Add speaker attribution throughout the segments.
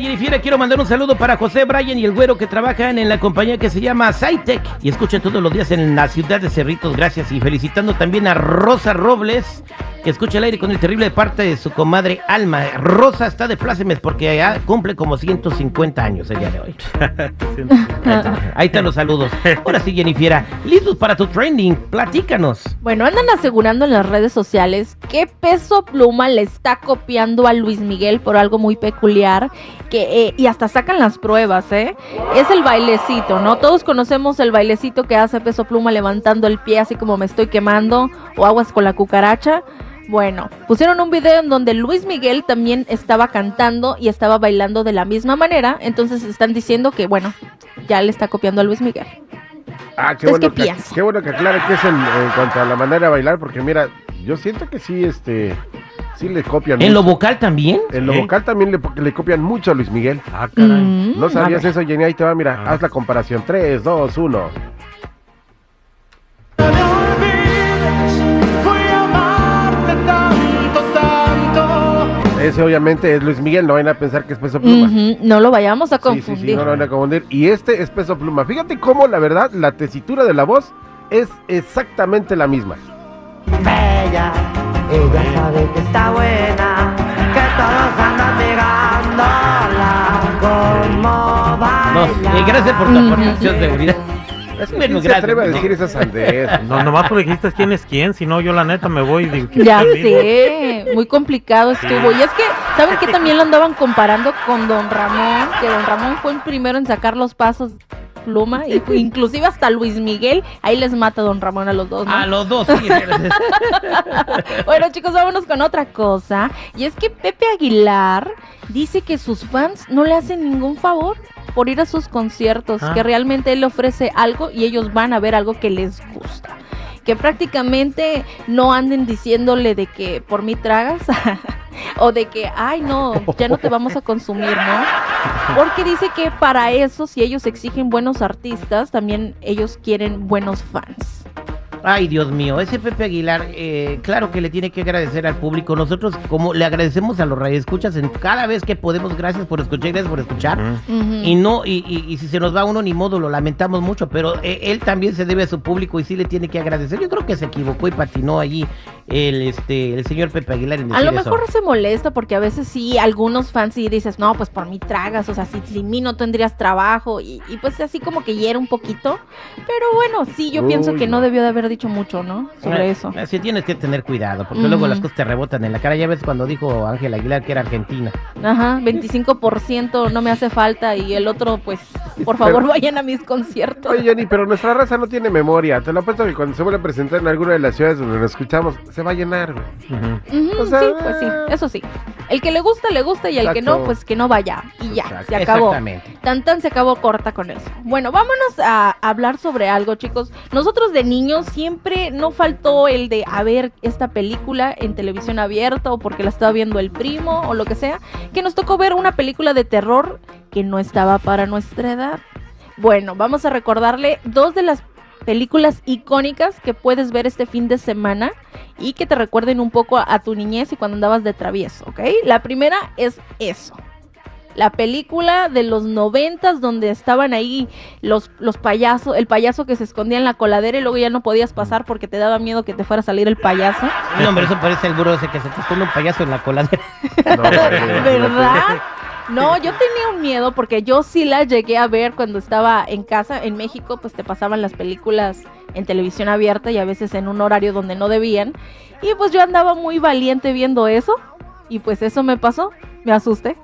Speaker 1: Jennifer, quiero mandar un saludo para José Bryan y el güero que trabajan en la compañía que se llama Saitec y escuchan todos los días en la ciudad de Cerritos. Gracias. Y felicitando también a Rosa Robles, que escucha el aire con el terrible parte de su comadre Alma. Rosa está de plácemes porque ya cumple como 150 años el día de hoy. Ahí están los saludos. Ahora sí, Jennifer, listos para tu trending. Platícanos.
Speaker 2: Bueno, andan asegurando en las redes sociales que Peso Pluma le está copiando a Luis Miguel por algo muy peculiar, que eh, y hasta sacan las pruebas, ¿eh? Es el bailecito, ¿no? Todos conocemos el bailecito que hace Peso Pluma levantando el pie así como me estoy quemando o aguas con la cucaracha. Bueno, pusieron un video en donde Luis Miguel también estaba cantando y estaba bailando de la misma manera, entonces están diciendo que, bueno, ya le está copiando a Luis Miguel.
Speaker 3: Ah, qué bueno,
Speaker 2: ¿qué
Speaker 3: que, qué bueno que aclare que es en, en cuanto a la manera de bailar, porque mira, yo siento que sí, este, sí le copian.
Speaker 1: ¿En lo vocal también?
Speaker 3: En lo vocal también le, le copian mucho a Luis Miguel.
Speaker 4: Ah, caray.
Speaker 2: Mm,
Speaker 3: ¿No sabías eso, Jenny? Ahí te va, mira,
Speaker 4: Ah.
Speaker 3: haz la comparación. 3, 2, 1. Ese obviamente es Luis Miguel, no vayan a pensar que es Peso Pluma.
Speaker 2: No lo vayamos a
Speaker 3: Sí, sí, sí,
Speaker 2: confundir.
Speaker 3: no lo van a confundir. Y este es Peso Pluma. Fíjate cómo, la verdad, la tesitura de la voz es exactamente la misma.
Speaker 5: Ella, ella sabe que está buena, que todos andan mirándola como
Speaker 1: No,
Speaker 5: baila.
Speaker 1: eh, gracias por tu aportación de seguridad.
Speaker 3: Es ¿quién se
Speaker 1: gracias,
Speaker 3: atreve a
Speaker 1: no.
Speaker 3: decir esa sandez?
Speaker 4: No, nomás porque dijiste quién es quién, si no yo la neta me voy y digo ¿quién
Speaker 2: Ya sé, muy complicado estuvo. Y es que, ¿saben que también lo andaban comparando con Don Ramón? Que Don Ramón fue el primero en sacar los pasos pluma, y inclusive hasta Luis Miguel, ahí les mata Don Ramón a los dos, ¿no?
Speaker 1: A los dos, sí.
Speaker 2: Bueno, chicos, vámonos con otra cosa. Y es que Pepe Aguilar dice que sus fans no le hacen ningún favor por ir a sus conciertos,
Speaker 4: Ah.
Speaker 2: que realmente él le ofrece algo y ellos van a ver algo que les gusta. Que prácticamente no anden diciéndole de que por mí tragas o de que, ay no, ya no te vamos a consumir, ¿no? Porque dice que para eso, si ellos exigen buenos artistas, también ellos quieren buenos fans.
Speaker 1: Ay, Dios mío, ese Pepe Aguilar, eh, claro que le tiene que agradecer al público. Nosotros, como le agradecemos a los radioescuchas en cada vez que podemos, gracias por escuchar, gracias por escuchar. Y no, y, y- y si se nos va uno, ni modo, lo lamentamos mucho, pero eh, él también se debe a su público y sí le tiene que agradecer. Yo creo que se equivocó y patinó allí el, este, el señor Pepe Aguilar en
Speaker 2: A lo
Speaker 1: decir eso.
Speaker 2: mejor se molesta porque a veces sí, algunos fans sí dices, no, pues por mí tragas, o sea, si sin mí no tendrías trabajo, y, y pues así como que hiera un poquito, pero bueno, sí, yo pienso que no debió de haber dicho mucho, ¿no? Sobre
Speaker 1: Eh,
Speaker 2: eso.
Speaker 1: eh, Sí, tienes que tener cuidado, porque luego las cosas te rebotan en la cara. Ya ves cuando dijo Ángel Aguilar que era argentina.
Speaker 2: Ajá, 25% no me hace falta y el otro, pues, por favor, vayan a mis conciertos.
Speaker 3: Oye, Jenny, pero nuestra raza no tiene memoria. Te lo apuesto que cuando se vuelve a presentar en alguna de las ciudades donde nos escuchamos, se va a llenar, güey. O sea,
Speaker 2: sí, pues sí, eso sí. El que le gusta, le gusta y el que no, pues que no vaya. Y ya,
Speaker 3: Exacto.
Speaker 2: se acabó.
Speaker 1: Exactamente.
Speaker 2: Tan tan se acabó corta con eso. Bueno, vámonos a hablar sobre algo, chicos. Nosotros de niños siempre no faltó el de a ver esta película en televisión abierta o porque la estaba viendo el primo o lo que sea, que nos tocó ver una película de terror que no estaba para nuestra edad. Bueno, vamos a recordarle dos de las películas icónicas que puedes ver este fin de semana y que te recuerden un poco a, tu niñez y cuando andabas de travieso, ¿ok? La primera es eso. La película de los noventas donde estaban ahí los, los payasos, el payaso que se escondía en la coladera y luego ya no podías pasar porque te daba miedo que te fuera a salir el payaso.
Speaker 1: No, hombre, eso parece el burro ese que se te pone un payaso en la coladera.
Speaker 3: No,
Speaker 2: ¿Verdad? No, yo tenía un miedo porque yo sí la llegué a ver cuando estaba en casa. En México, pues te pasaban las películas en televisión abierta y a veces en un horario donde no debían. Y pues yo andaba muy valiente viendo eso. Y pues eso me pasó. Me asusté.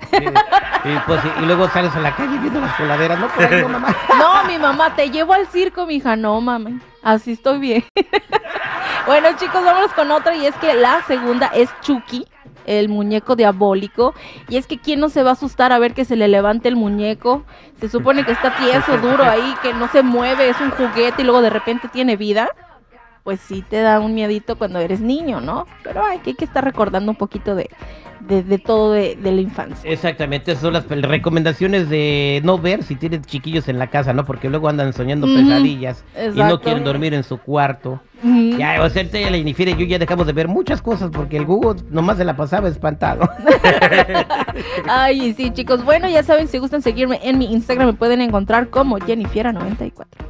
Speaker 1: Y, pues, y, y luego sales a la calle viendo las coladeras, ¿no? Por ahí, no, mamá.
Speaker 2: No, mi mamá, te llevo al circo, mija. No, mami. Así estoy bien. bueno, chicos, vámonos con otra. Y es que la segunda es Chucky, el muñeco diabólico. Y es que quién no se va a asustar a ver que se le levante el muñeco. Se supone que está tieso, duro ahí, que no se mueve, es un juguete y luego de repente tiene vida. Pues sí te da un miedito cuando eres niño, ¿no? Pero hay que, hay que estar recordando un poquito de, de, de todo de, de la infancia.
Speaker 1: Exactamente, esas son las recomendaciones de no ver si tienes chiquillos en la casa, ¿no? Porque luego andan soñando pesadillas y no quieren dormir en su cuarto. Ya, o sea, ya la Jennifer y yo ya dejamos de ver muchas cosas porque el Google nomás se la pasaba espantado.
Speaker 2: Ay, sí, chicos. Bueno, ya saben, si gustan seguirme en mi Instagram, me pueden encontrar como Jennifiera94.